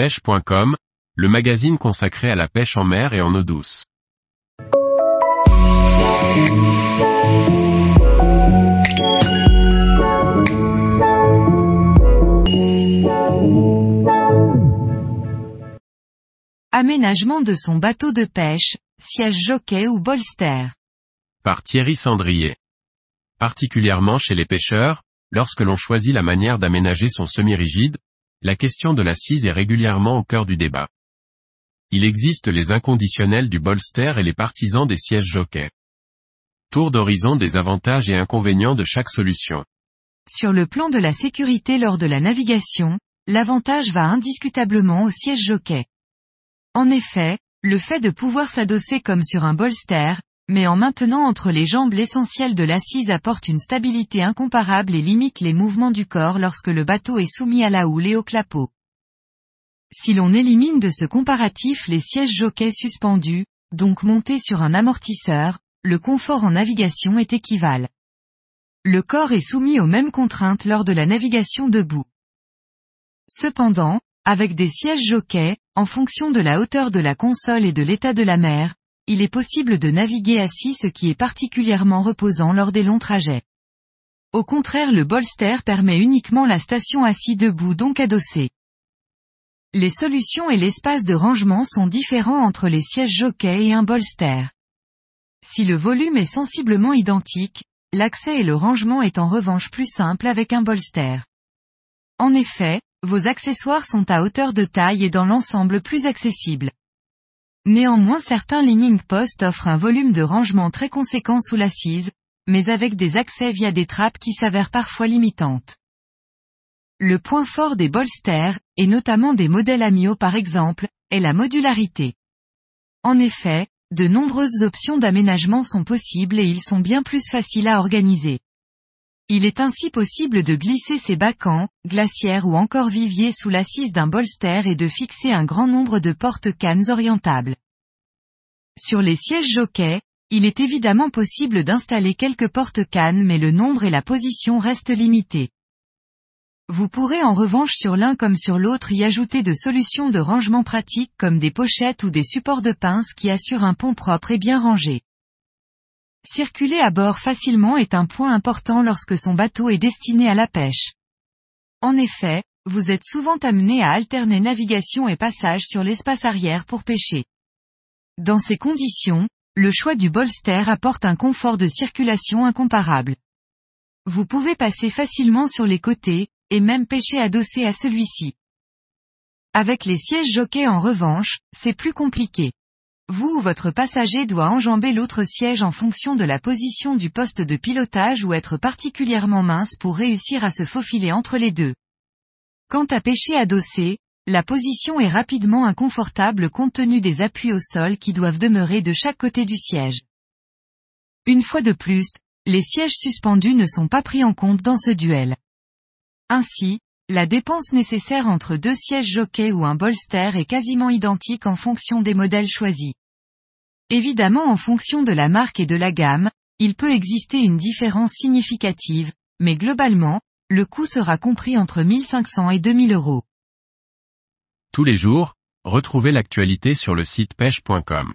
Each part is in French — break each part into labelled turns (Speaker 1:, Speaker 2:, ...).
Speaker 1: pêche.com, le magazine consacré à la pêche en mer et en eau douce.
Speaker 2: Aménagement de son bateau de pêche, siège jockey ou bolster.
Speaker 1: Par Thierry Sandrier. Particulièrement chez les pêcheurs, lorsque l'on choisit la manière d'aménager son semi-rigide, la question de l'assise est régulièrement au cœur du débat. Il existe les inconditionnels du bolster et les partisans des sièges jockey. Tour d'horizon des avantages et inconvénients de chaque solution.
Speaker 2: Sur le plan de la sécurité lors de la navigation, l'avantage va indiscutablement au siège jockey. En effet, le fait de pouvoir s'adosser comme sur un bolster, mais en maintenant entre les jambes l'essentiel de l'assise apporte une stabilité incomparable et limite les mouvements du corps lorsque le bateau est soumis à la houle et au clapot. Si l'on élimine de ce comparatif les sièges jockey suspendus, donc montés sur un amortisseur, le confort en navigation est équivalent. Le corps est soumis aux mêmes contraintes lors de la navigation debout. Cependant, avec des sièges jockey, en fonction de la hauteur de la console et de l'état de la mer, il est possible de naviguer assis ce qui est particulièrement reposant lors des longs trajets. Au contraire le bolster permet uniquement la station assis debout donc adossé. Les solutions et l'espace de rangement sont différents entre les sièges jockey et un bolster. Si le volume est sensiblement identique, l'accès et le rangement est en revanche plus simple avec un bolster. En effet, vos accessoires sont à hauteur de taille et dans l'ensemble plus accessibles. Néanmoins certains leaning posts offrent un volume de rangement très conséquent sous l'assise, mais avec des accès via des trappes qui s'avèrent parfois limitantes. Le point fort des bolsters, et notamment des modèles Amio par exemple, est la modularité. En effet, de nombreuses options d'aménagement sont possibles et ils sont bien plus faciles à organiser. Il est ainsi possible de glisser ses bacans, glacières ou encore viviers sous l'assise d'un bolster et de fixer un grand nombre de porte-cannes orientables. Sur les sièges jockey, il est évidemment possible d'installer quelques porte-cannes mais le nombre et la position restent limités. Vous pourrez en revanche sur l'un comme sur l'autre y ajouter de solutions de rangement pratiques comme des pochettes ou des supports de pince qui assurent un pont propre et bien rangé. Circuler à bord facilement est un point important lorsque son bateau est destiné à la pêche. En effet, vous êtes souvent amené à alterner navigation et passage sur l'espace arrière pour pêcher. Dans ces conditions, le choix du bolster apporte un confort de circulation incomparable. Vous pouvez passer facilement sur les côtés, et même pêcher adossé à celui-ci. Avec les sièges jockey en revanche, c'est plus compliqué. Vous ou votre passager doit enjamber l'autre siège en fonction de la position du poste de pilotage ou être particulièrement mince pour réussir à se faufiler entre les deux. Quant à pêcher adossé, la position est rapidement inconfortable compte tenu des appuis au sol qui doivent demeurer de chaque côté du siège. Une fois de plus, les sièges suspendus ne sont pas pris en compte dans ce duel. Ainsi, la dépense nécessaire entre deux sièges jockey ou un bolster est quasiment identique en fonction des modèles choisis. Évidemment en fonction de la marque et de la gamme, il peut exister une différence significative, mais globalement, le coût sera compris entre 1500 et 2000 euros.
Speaker 1: Tous les jours, retrouvez l'actualité sur le site pêche.com.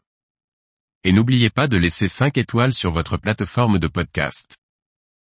Speaker 1: Et n'oubliez pas de laisser 5 étoiles sur votre plateforme de podcast.